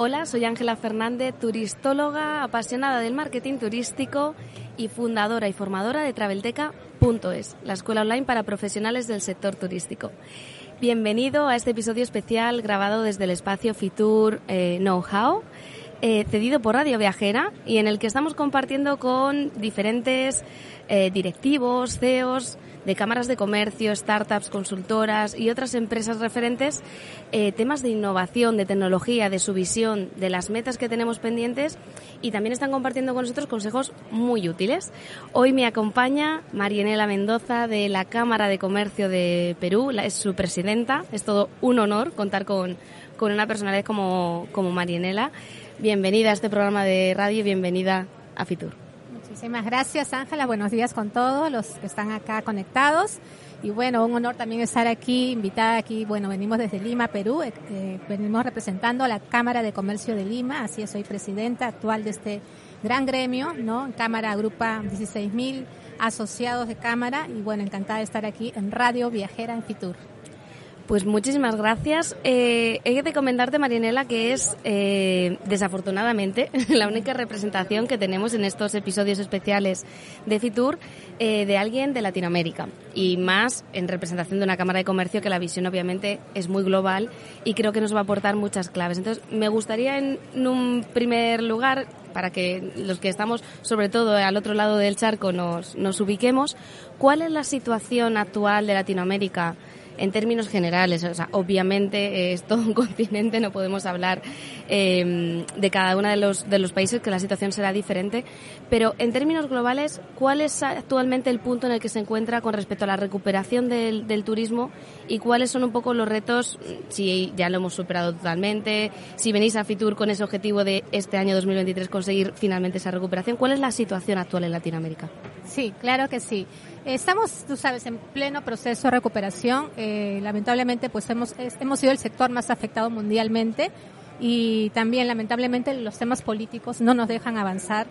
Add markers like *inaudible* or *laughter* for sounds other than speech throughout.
Hola, soy Ángela Fernández, turistóloga, apasionada del marketing turístico y fundadora y formadora de Travelteca.es, la escuela online para profesionales del sector turístico. Bienvenido a este episodio especial grabado desde el espacio Fitur eh, Know-How, eh, cedido por Radio Viajera y en el que estamos compartiendo con diferentes eh, directivos, CEOs, de cámaras de comercio, startups, consultoras y otras empresas referentes eh, temas de innovación, de tecnología, de su visión, de las metas que tenemos pendientes y también están compartiendo con nosotros consejos muy útiles. Hoy me acompaña Marianela Mendoza de la Cámara de Comercio de Perú, es su presidenta. Es todo un honor contar con, con una personalidad como, como Marianela. Bienvenida a este programa de radio y bienvenida a Fitur. Muchísimas gracias, Ángela. Buenos días con todos los que están acá conectados. Y bueno, un honor también estar aquí, invitada aquí. Bueno, venimos desde Lima, Perú. Eh, eh, venimos representando a la Cámara de Comercio de Lima. Así es, soy presidenta actual de este gran gremio, ¿no? Cámara agrupa 16.000 asociados de Cámara. Y bueno, encantada de estar aquí en Radio Viajera en Fitur. Pues muchísimas gracias. Eh, he de comentarte, Marianela, que es eh, desafortunadamente *laughs* la única representación que tenemos en estos episodios especiales de Fitur eh, de alguien de Latinoamérica y más en representación de una Cámara de Comercio que la visión obviamente es muy global y creo que nos va a aportar muchas claves. Entonces, me gustaría en un primer lugar para que los que estamos sobre todo al otro lado del charco nos, nos ubiquemos, ¿cuál es la situación actual de Latinoamérica? En términos generales. O sea, obviamente es todo un *laughs* continente, no podemos hablar eh, de cada uno de los, de los países, que la situación será diferente. Pero en términos globales, ¿cuál es actualmente el punto en el que se encuentra con respecto a la recuperación del, del turismo y cuáles son un poco los retos, si ya lo hemos superado totalmente, si venís a Fitur con ese objetivo de este año 2023 conseguir finalmente esa recuperación? ¿Cuál es la situación actual en Latinoamérica? Sí, claro que sí. Estamos, tú sabes, en pleno proceso de recuperación. Eh, lamentablemente, pues hemos, hemos sido el sector más afectado mundialmente y también, lamentablemente, los temas políticos no nos dejan avanzar,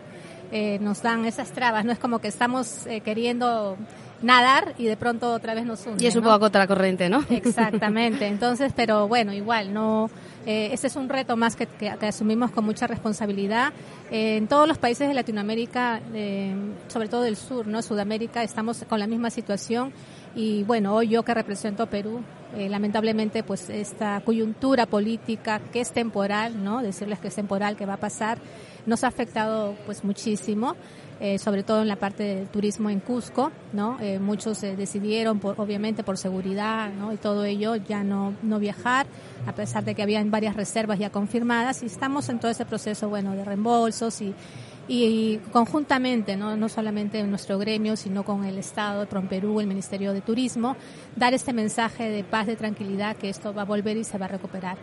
eh, nos dan esas trabas. No es como que estamos eh, queriendo nadar y de pronto otra vez nos hunden. Y es un poco contra la corriente, ¿no? *laughs* Exactamente. Entonces, pero bueno, igual, no. Eh, ese es un reto más que, que, asumimos con mucha responsabilidad. Eh, en todos los países de Latinoamérica, eh, sobre todo del sur, ¿no? Sudamérica, estamos con la misma situación. Y bueno, hoy yo que represento a Perú, eh, lamentablemente, pues esta coyuntura política que es temporal, ¿no? Decirles que es temporal, que va a pasar, nos ha afectado pues muchísimo. Eh, sobre todo en la parte del turismo en Cusco, ¿no? Eh, muchos eh, decidieron, por, obviamente por seguridad, ¿no? Y todo ello, ya no, no viajar, a pesar de que habían varias reservas ya confirmadas y estamos en todo ese proceso, bueno, de reembolsos y, y, conjuntamente, ¿no? no solamente en nuestro gremio, sino con el Estado de Perú, el Ministerio de Turismo, dar este mensaje de paz, de tranquilidad, que esto va a volver y se va a recuperar.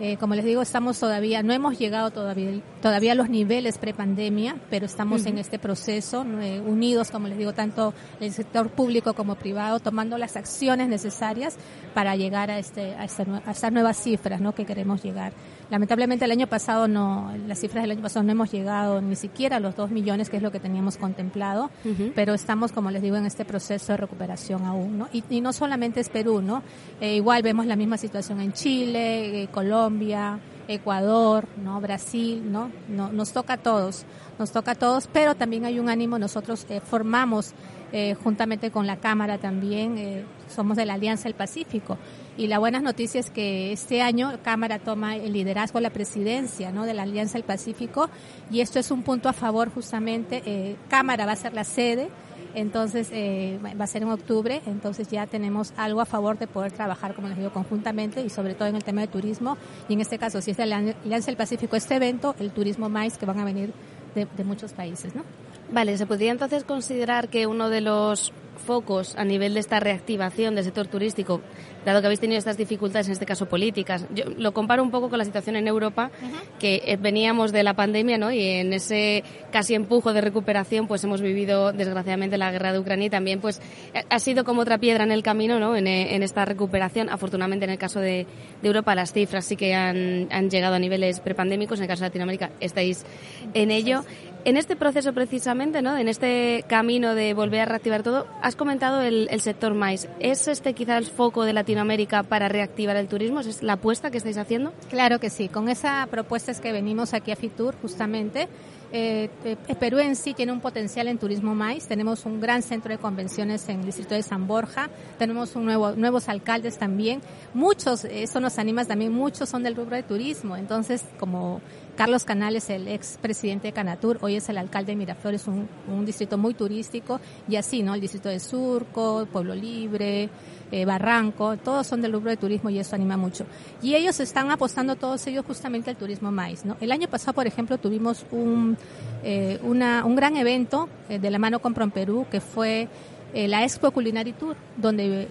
Eh, como les digo, estamos todavía, no hemos llegado todavía, todavía a los niveles prepandemia, pero estamos en este proceso, eh, unidos, como les digo, tanto el sector público como privado, tomando las acciones necesarias para llegar a, este, a, esta, a estas nuevas cifras ¿no? que queremos llegar. Lamentablemente el año pasado no, las cifras del año pasado no hemos llegado ni siquiera a los dos millones, que es lo que teníamos contemplado, pero estamos, como les digo, en este proceso de recuperación aún, ¿no? Y, y no solamente es Perú, ¿no? Eh, igual vemos la misma situación en Chile, eh, Colombia, Ecuador, ¿no? Brasil, ¿no? ¿no? Nos toca a todos, nos toca a todos, pero también hay un ánimo, nosotros eh, formamos eh, juntamente con la Cámara también, eh, somos de la Alianza del Pacífico. Y la buena noticia es que este año Cámara toma el liderazgo, la presidencia ¿no? de la Alianza del Pacífico y esto es un punto a favor justamente. Eh, Cámara va a ser la sede, entonces eh, va a ser en octubre, entonces ya tenemos algo a favor de poder trabajar, como les digo, conjuntamente y sobre todo en el tema de turismo. Y en este caso, si es de la Alianza del Pacífico este evento, el turismo más que van a venir de, de muchos países, ¿no? Vale, ¿se podría entonces considerar que uno de los focos a nivel de esta reactivación del sector turístico, dado que habéis tenido estas dificultades, en este caso políticas. Yo lo comparo un poco con la situación en Europa, uh -huh. que eh, veníamos de la pandemia, ¿no? Y en ese casi empujo de recuperación, pues hemos vivido, desgraciadamente, la guerra de Ucrania y también, pues, ha sido como otra piedra en el camino, ¿no? En, eh, en esta recuperación. Afortunadamente, en el caso de, de, Europa, las cifras sí que han, han llegado a niveles prepandémicos. En el caso de Latinoamérica, estáis en ello. En este proceso precisamente, ¿no? En este camino de volver a reactivar todo, has comentado el, sector maíz. ¿Es este quizá el foco de Latinoamérica para reactivar el turismo? ¿Es la apuesta que estáis haciendo? Claro que sí. Con esa propuesta es que venimos aquí a Fitur justamente eh, eh, Perú en sí tiene un potencial en turismo maíz. Tenemos un gran centro de convenciones en el distrito de San Borja. Tenemos un nuevo, nuevos alcaldes también. Muchos, eso nos anima también, muchos son del rubro de turismo. Entonces, como Carlos Canales, el ex presidente de Canatur, hoy es el alcalde de Miraflores, un, un distrito muy turístico. Y así, ¿no? El distrito de Surco, Pueblo Libre, eh, Barranco, todos son del rubro de turismo y eso anima mucho. Y ellos están apostando todos ellos justamente al turismo maíz. ¿no? El año pasado, por ejemplo, tuvimos un, eh, una, un gran evento eh, de la mano con Perú que fue la Expo Culinary Tour, donde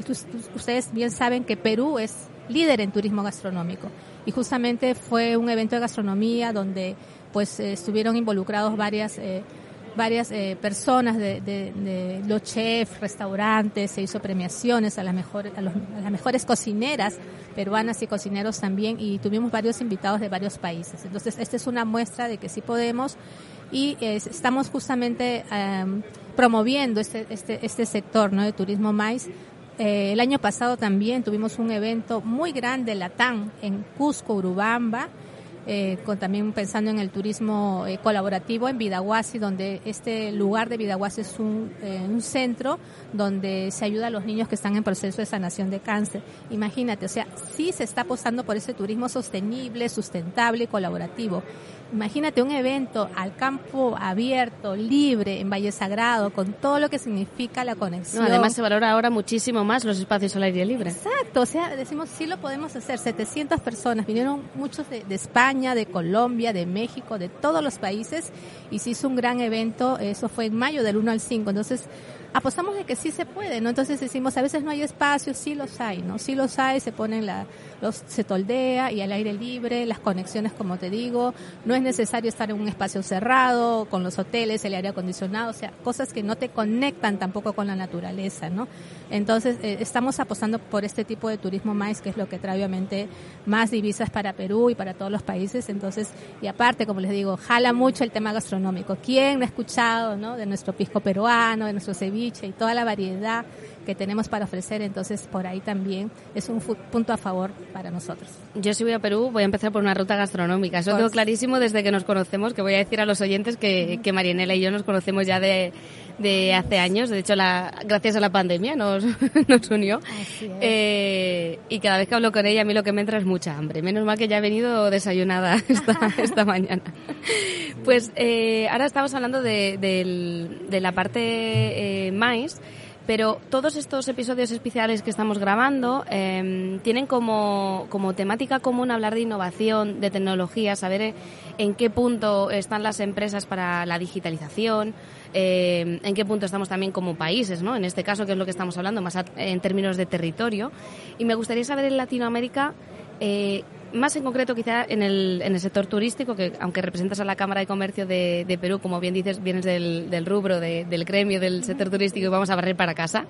ustedes bien saben que Perú es líder en turismo gastronómico. Y justamente fue un evento de gastronomía donde pues estuvieron involucrados varias varias eh, personas de, los chefs, restaurantes, se hizo premiaciones a las, mejores, a, las mejores cocineras peruanas y cocineros también y tuvimos varios invitados de varios países. Entonces, esta es una muestra de que sí podemos y estamos justamente em, promoviendo este, este, este sector ¿no? de turismo maíz. Eh, el año pasado también tuvimos un evento muy grande, Latán, en Cusco, Urubamba, eh, con, también pensando en el turismo eh, colaborativo en Vidahuasi, donde este lugar de Vidahuasi es un, eh, un, centro donde se ayuda a los niños que están en proceso de sanación de cáncer. Imagínate, o sea, sí se está apostando por ese turismo sostenible, sustentable y colaborativo. Imagínate un evento al campo abierto, libre, en Valle Sagrado, con todo lo que significa la conexión. además se valora ahora muchísimo más los espacios al aire libre. Exacto, o sea, decimos sí lo podemos hacer. 700 personas, vinieron muchos de, España, de Colombia, de México, de todos los países y se hizo un gran evento, eso fue en mayo del 1 al 5. Entonces, apostamos de que sí se puede, ¿no? Entonces decimos, a veces no hay espacio, sí los hay, ¿no? Sí los hay, se ponen la, los, se toldea y al aire libre, las conexiones, como te digo, no es necesario estar en un espacio cerrado, con los hoteles, el aire acondicionado, o sea, cosas que no te conectan tampoco con la naturaleza, ¿no? Entonces, eh, estamos apostando por este tipo de turismo más, que es lo que trae obviamente más divisas para Perú y para todos los países, entonces, y aparte, como les digo, jala mucho el tema gastronómico. ¿Quién ha escuchado, ¿no? De nuestro pisco peruano, de nuestro ceviche, y toda la variedad que tenemos para ofrecer, entonces por ahí también es un punto a favor para nosotros. Yo si voy a Perú voy a empezar por una ruta gastronómica, eso lo tengo clarísimo desde que nos conocemos, que voy a decir a los oyentes que, que Marianela y yo nos conocemos ya de, de hace años, de hecho la, gracias a la pandemia nos, *laughs* nos unió. Eh, y cada vez que hablo con ella a mí lo que me entra es mucha hambre, menos mal que ya he venido desayunada *laughs* esta, *laughs* esta mañana. Pues eh, ahora estamos hablando de, de, la parte eh, mais pero todos estos episodios especiales que estamos grabando em, tienen como, como, temática común hablar de innovación, de tecnología, saber en qué punto están las empresas para la digitalización, em, en qué punto estamos también como países, ¿no? En este caso, que es lo que estamos hablando, más en términos de territorio. Y me gustaría saber en Latinoamérica eh, más en concreto quizá en el, en el sector turístico, que aunque representas a la Cámara de Comercio de, de Perú, como bien dices, vienes del, del rubro, del gremio del sector turístico y vamos a barrer para casa.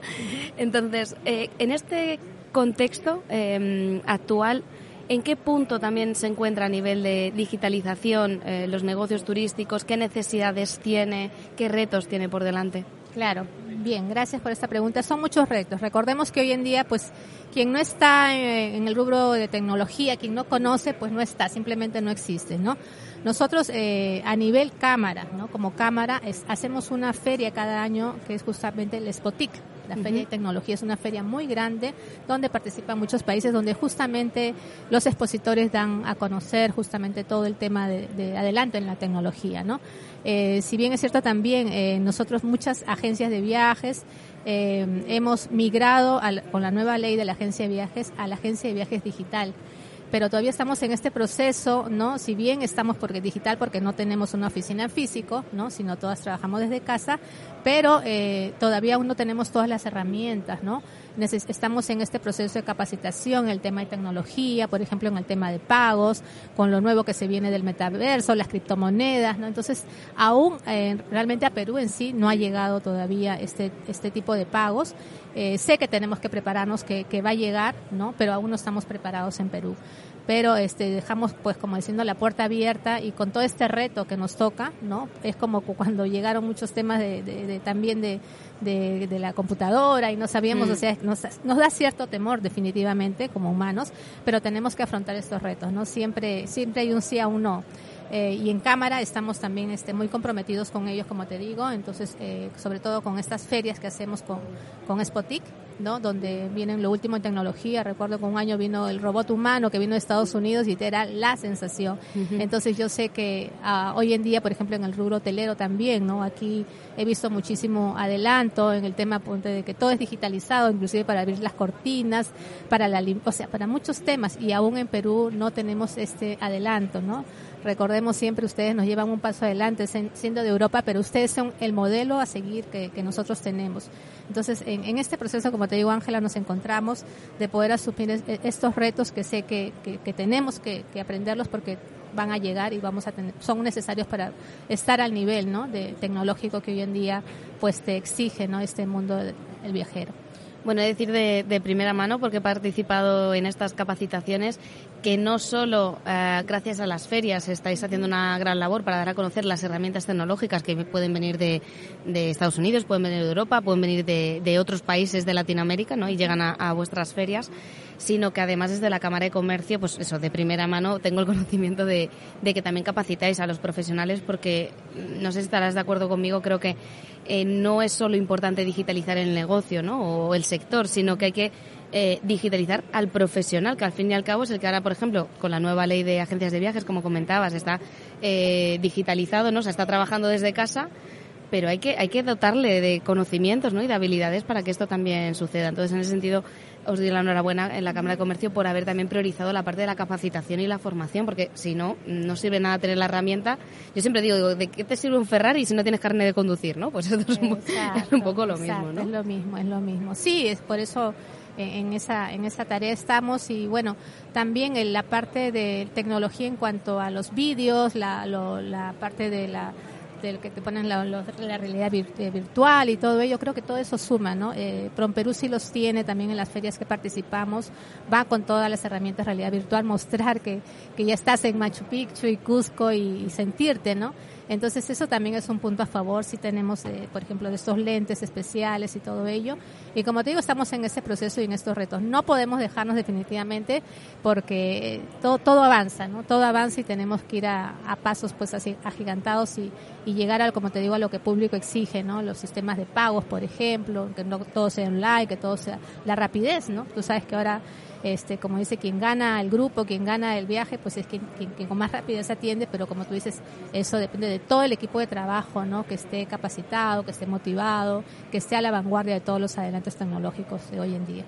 Entonces, eh, en este contexto em, actual, ¿en qué punto también se encuentra a nivel de digitalización eh, los negocios turísticos? ¿Qué necesidades tiene? ¿Qué retos tiene por delante? Claro, bien, gracias por esta pregunta. Son muchos retos. Recordemos que hoy en día, pues, quien no está en el rubro de tecnología, quien no conoce, pues no está, simplemente no existe, ¿no? Nosotros eh, a nivel cámara, ¿no? Como cámara, hacemos una feria cada año que es justamente el Spotic. La Feria de Tecnología es una feria muy grande donde participan muchos países, donde justamente los expositores dan a conocer justamente todo el tema de, adelanto en la tecnología, ¿no? Eh, si bien es cierto también, eh, nosotros muchas agencias de viajes hemos migrado con la nueva ley de la agencia de viajes a la agencia de viajes digital pero todavía estamos en este proceso, ¿no? Si bien estamos porque digital, porque no tenemos una oficina físico, ¿no? Sino todas trabajamos desde casa, pero eh, todavía aún no tenemos todas las herramientas, ¿no? estamos en este proceso de capacitación, el tema de tecnología, por ejemplo, en el tema de pagos, con lo nuevo que se viene del metaverso, las criptomonedas, ¿no? Entonces, aún eh, realmente a Perú en sí no ha llegado todavía este, este tipo de pagos. Eh, sé que tenemos que prepararnos, que, que va a llegar, ¿no? Pero aún no estamos preparados en Perú. Pero este dejamos pues como diciendo la puerta abierta y con todo este reto que nos toca, ¿no? Es como cuando llegaron muchos temas de, también de, de, la computadora y no sabíamos, mm. o sea, nos, nos da cierto temor definitivamente como humanos, pero tenemos que afrontar estos retos, ¿no? Siempre, siempre hay un sí a un no. Eh, y en cámara estamos también este, muy comprometidos con ellos, como te digo, entonces, eh, sobre todo con estas ferias que hacemos con, con Spotic, ¿no? Donde vienen lo último en tecnología. Recuerdo que un año vino el robot humano que vino de Estados Unidos y era la sensación. Entonces yo sé que ah, hoy en día, por ejemplo, en el rubro hotelero también, ¿no? Aquí he visto muchísimo adelanto en el tema de que todo es digitalizado, inclusive para abrir las cortinas, para la, o sea, para muchos temas y aún en Perú no tenemos este adelanto, ¿no? Recordemos siempre, ustedes nos llevan un paso adelante siendo de Europa, pero ustedes son el modelo a seguir que, nosotros tenemos. Entonces, en, este proceso, como te digo, Ángela, nos encontramos de poder asumir e, estos retos que sé que, tenemos que, aprenderlos porque van a llegar y vamos a tener, son necesarios para estar al nivel ¿no? de tecnológico que hoy en día pues te exige ¿no? este mundo del viajero. Bueno, decir de, primera mano, porque he participado en estas capacitaciones, que no solo eh, gracias a las ferias estáis haciendo una gran labor para dar a conocer las herramientas tecnológicas que pueden venir de, Estados Unidos, pueden venir de Europa, pueden venir de, otros países de Latinoamérica, ¿no? Y llegan a, vuestras ferias, sino que además desde la Cámara de Comercio, pues eso, de primera mano tengo el conocimiento de, que también capacitáis a los profesionales, porque no sé si estarás de acuerdo conmigo, creo que eh, no es solo importante digitalizar el negocio ¿no? o el sector, sino que hay que eh, digitalizar al profesional, que al fin y al cabo es el que ahora, por ejemplo, con la nueva ley de agencias de viajes, como comentabas, está eh, digitalizado, ¿no? se está trabajando desde casa, pero hay que, hay que dotarle de conocimientos ¿no? y de habilidades para que esto también suceda. Entonces, en ese sentido, os doy la enhorabuena en la Cámara de Comercio por haber también priorizado la parte de la capacitación y la formación, porque si no, no sirve nada tener la herramienta. Yo siempre digo, ¿de qué te sirve un Ferrari si no tienes carne de conducir? ¿no? Pues esto es, *laughs* un, poco lo mismo, ¿no? Es lo mismo, es lo mismo. Sí, es por eso eh, en esa, en esa tarea estamos y bueno, también en la parte de tecnología en cuanto a los vídeos, la, la parte de la del que te ponen la, la realidad eh, virtual y todo ello, creo que todo eso suma, ¿no? Eh, Perú sí los tiene también en las ferias que participamos, va con todas las herramientas de realidad virtual, mostrar que, que ya estás en Machu Picchu y Cusco y sentirte, ¿no? Entonces eso también es un punto a favor si tenemos, eh, por ejemplo, de estos lentes especiales y todo ello. Y como te digo, estamos en ese proceso y en estos retos. No podemos dejarnos definitivamente porque eh, todo, todo avanza, ¿no? Todo avanza y tenemos que ir a, pasos pues así agigantados y, y llegar al, como te digo, a lo que público exige, ¿no? Los sistemas de pagos, por ejemplo, que no todo sea online, que todo sea la rapidez, ¿no? Tú sabes que ahora este, como dice, quien gana el grupo, quien gana el viaje, pues es quien, quien, con más rapidez atiende, pero como tú dices, eso depende de todo el equipo de trabajo, ¿no? Que esté capacitado, que esté motivado, que esté a la vanguardia de todos los adelantos tecnológicos de hoy en día.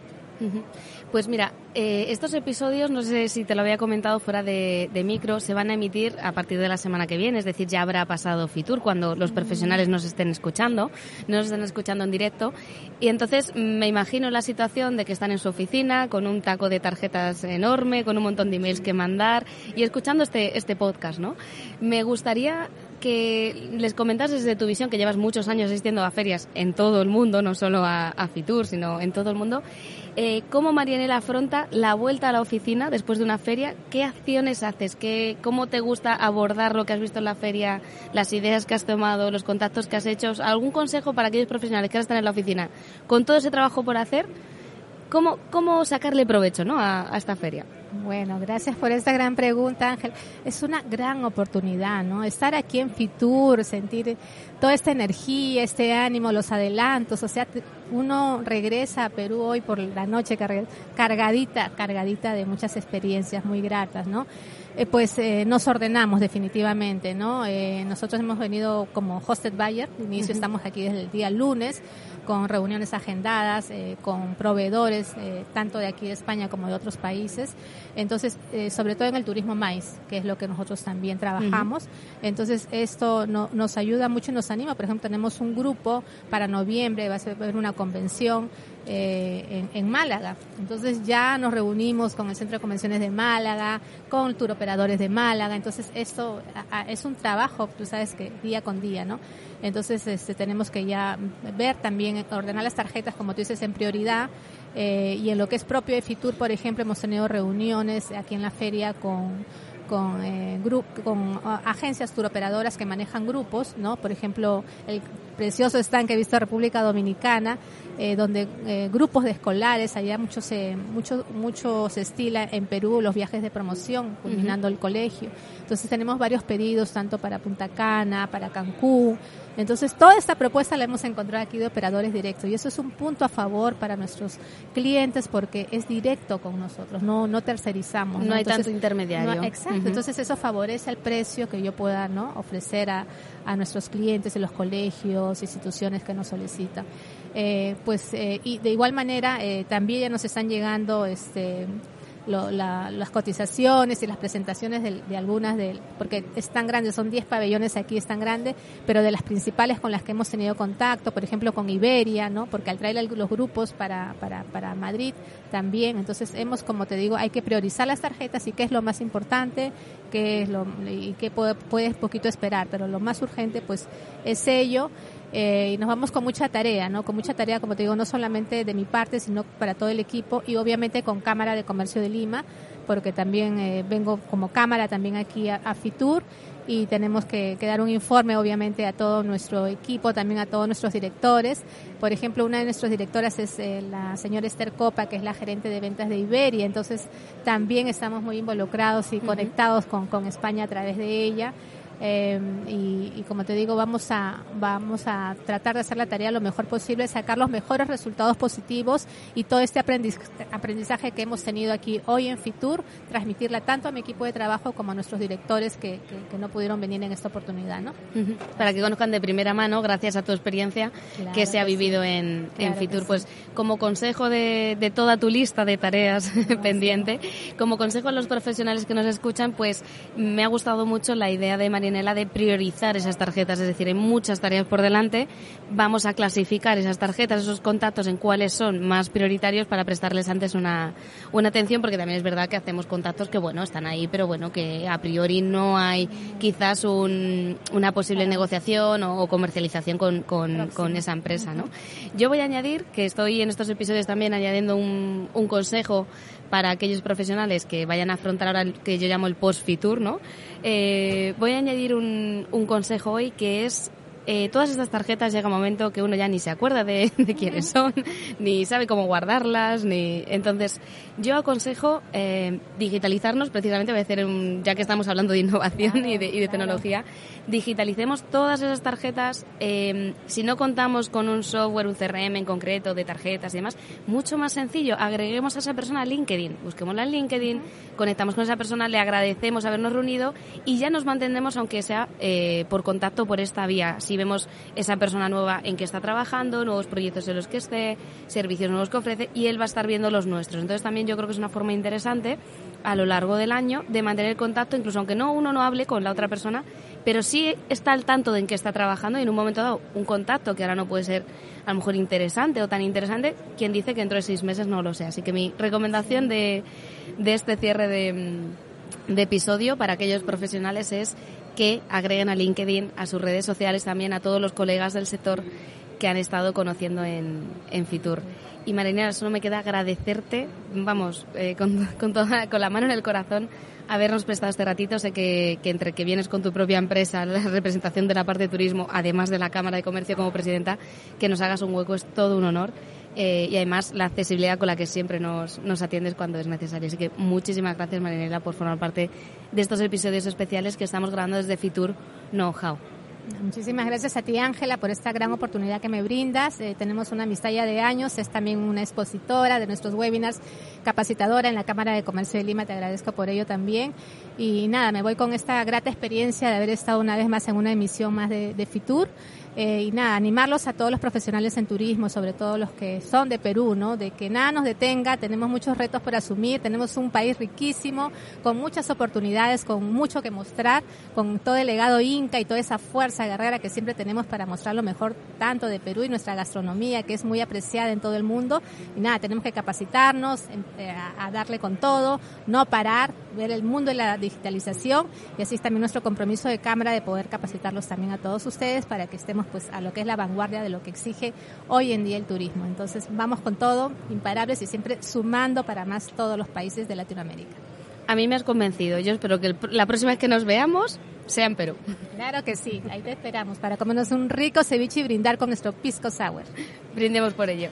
Pues mira, eh, estos episodios, no sé si te lo había comentado fuera de, micro, se van a emitir a partir de la semana que viene, es decir, ya habrá pasado Fitur cuando los profesionales nos estén escuchando, nos estén escuchando en directo. Y entonces me imagino la situación de que están en su oficina con un taco de tarjetas enorme, con un montón de emails que mandar y escuchando este, este podcast, ¿no? Me gustaría que les comentases desde tu visión, que llevas muchos años asistiendo a ferias en todo el mundo, no solo a, Fitur, sino en todo el mundo, eh, ¿Cómo Marianela afronta la vuelta a la oficina después de una feria? ¿Qué acciones haces? ¿Qué, ¿Cómo te gusta abordar lo que has visto en la feria, las ideas que has tomado, los contactos que has hecho? ¿Algún consejo para aquellos profesionales que ahora están en la oficina con todo ese trabajo por hacer? ¿Cómo, cómo sacarle provecho ¿no? a esta feria? Bueno, gracias por esta gran pregunta, Ángel. Es una gran oportunidad, ¿no? Estar aquí en Fitur, sentir toda esta energía, este ánimo, los adelantos. O sea, uno regresa a Perú hoy por la noche cargadita, cargadita de muchas experiencias muy gratas, ¿no? Eh, pues eh, nos ordenamos definitivamente, ¿no? Eh, nosotros hemos venido como hosted buyer, inicio estamos aquí desde el día lunes con reuniones agendadas, con proveedores tanto de aquí de España como de otros países. Entonces, sobre todo en el turismo maíz, que es lo que nosotros también trabajamos. Entonces, esto no, nos ayuda mucho y nos anima. Por ejemplo, tenemos un grupo para noviembre, va a ser una convención eh, en, Málaga. Entonces ya nos reunimos con el Centro de Convenciones de Málaga, con operadores de Málaga. Entonces esto es un trabajo, tú sabes que día con día, ¿no? Entonces este, tenemos que ya ver también, ordenar las tarjetas, como tú dices, en prioridad Eh, y en lo que es propio de Fitur, por ejemplo, hemos tenido reuniones aquí en la feria con con, eh, con agencias turoperadoras que manejan grupos, ¿no? Por ejemplo, el precioso stand que he visto en República Dominicana, eh, donde eh, grupos de escolares, allá mucho se, mucho, mucho se estila en Perú los viajes de promoción, culminando el colegio. Entonces tenemos varios pedidos, tanto para Punta Cana, para Cancún, entonces, toda esta propuesta la hemos encontrado aquí de operadores directos y eso es un punto a favor para nuestros clientes porque es directo con nosotros, no, no tercerizamos. No, hay tanto intermediario. exacto, entonces eso favorece el precio que yo pueda ¿no? ofrecer a, a nuestros clientes en los colegios, instituciones que nos solicitan. Eh, pues, eh, y de igual manera, eh, también ya nos están llegando este, las cotizaciones y las presentaciones de, algunas, de, porque es tan grande, son 10 pabellones aquí, es tan grande, pero de las principales con las que hemos tenido contacto, por ejemplo con Iberia, ¿no? porque al traer los grupos para, para, para Madrid también, entonces hemos, como te digo, hay que priorizar las tarjetas y qué es lo más importante, qué es lo, y qué puedes poquito esperar, pero lo más urgente pues es ello. Eh, y nos vamos con mucha tarea, ¿no? Con mucha tarea, como te digo, no solamente de mi parte, sino para todo el equipo y obviamente con Cámara de Comercio de Lima, porque también eh, vengo como cámara también aquí a, Fitur y tenemos que, dar un informe obviamente a todo nuestro equipo, también a todos nuestros directores. Por ejemplo, una de nuestras directoras es eh, la señora Esther Copa, que es la gerente de ventas de Iberia, entonces también estamos muy involucrados y conectados con, con España a través de ella. Eh, y, como te digo, vamos a, vamos a tratar de hacer la tarea lo mejor posible, sacar los mejores resultados positivos y todo este aprendizaje que hemos tenido aquí hoy en Fitur, transmitirla tanto a mi equipo de trabajo como a nuestros directores que, que, no pudieron venir en esta oportunidad. ¿no? Para que conozcan de primera mano, gracias a tu experiencia que se ha vivido en, en, Fitur. Pues como consejo de, de, toda tu lista de tareas *laughs* pendiente, como consejo a los profesionales que nos escuchan, pues me ha gustado mucho la idea de María la de priorizar esas tarjetas, es decir, hay muchas tareas por delante, vamos a clasificar esas tarjetas, esos contactos en cuáles son más prioritarios para prestarles antes una, una atención, porque también es verdad que hacemos contactos que, bueno, están ahí, pero bueno, que a priori no hay quizás un, una posible negociación o, comercialización con, con, con, esa empresa, ¿no? Yo voy a añadir que estoy en estos episodios también añadiendo un, un consejo para aquellos profesionales que vayan a afrontar ahora el que yo llamo el post-fitur, ¿no? Eh, voy a añadir un, un consejo hoy que es eh, todas estas tarjetas llega un momento que uno ya ni se acuerda *laughs* de, quiénes son, ni sabe cómo guardarlas, ni entonces yo aconsejo eh, digitalizarnos, precisamente voy a hacer un, ya que estamos hablando de innovación y, de, tecnología, digitalicemos todas esas tarjetas, eh, si no contamos con un software, un CRM en concreto, de tarjetas y demás, mucho más sencillo, agreguemos a esa persona a LinkedIn, busquémosla en LinkedIn, conectamos con esa persona, le agradecemos habernos reunido y ya nos mantendremos aunque sea por contacto por esta vía. Si vemos esa persona nueva en que está trabajando, nuevos proyectos en los que esté, servicios nuevos que ofrece y él va a estar viendo los nuestros. Entonces también yo creo que es una forma interesante a lo largo del año de mantener contacto, incluso aunque no uno no hable con la otra persona, pero sí está al tanto de en qué está trabajando y en un momento dado un contacto que ahora no puede ser a lo mejor interesante o tan interesante, quien dice que dentro de seis meses no lo sea. Así que mi recomendación de, de este cierre de episodio para aquellos profesionales es que agreguen a LinkedIn, a sus redes sociales también, a todos los colegas del sector que han estado conociendo en, en Fitur. Y Marinera, solo me queda agradecerte, vamos, eh, con, *laughs* con, toda, con la mano en el corazón, habernos prestado este ratito. Sé que, que, entre que vienes con tu propia empresa, *laughs* la representación de la parte de turismo, además de la Cámara de Comercio como presidenta, que nos hagas un hueco es todo un honor. Eh, y además la accesibilidad con la que siempre nos, nos atiendes cuando es necesario. Así que muchísimas gracias, Marinela, por formar parte de estos episodios especiales que estamos grabando desde Fitur Know-How. Muchísimas gracias a ti, Ángela, por esta gran oportunidad que me brindas. Eh, tenemos una amistad ya de años, es también una expositora de nuestros webinars, capacitadora en la Cámara de Comercio de Lima, te agradezco por ello también. Y nada, me voy con esta grata experiencia de haber estado una vez más en una emisión más de, de Fitur. Eh, y nada, animarlos a todos los profesionales en turismo, sobre todo los que son de Perú, ¿no? De que nada nos detenga, tenemos muchos retos por asumir, tenemos un país riquísimo, con muchas oportunidades, con mucho que mostrar, con todo el legado inca y toda esa fuerza guerrera que siempre tenemos para mostrar lo mejor tanto de Perú y nuestra gastronomía, que es muy apreciada en todo el mundo. Y nada, tenemos que capacitarnos, em, eh, a, darle con todo, no parar, ver el mundo de la digitalización y así es también nuestro compromiso de Cámara de poder capacitarlos también a todos ustedes para que estemos pues a lo que es la vanguardia de lo que exige hoy en día el turismo. Entonces vamos con todo, imparables y siempre sumando para más todos los países de Latinoamérica. A mí me has convencido. Yo espero que la próxima vez que nos veamos sea en Perú. *laughs* Claro que sí, ahí te esperamos para comernos un rico ceviche y brindar con nuestro pisco sour. Brindemos por ello.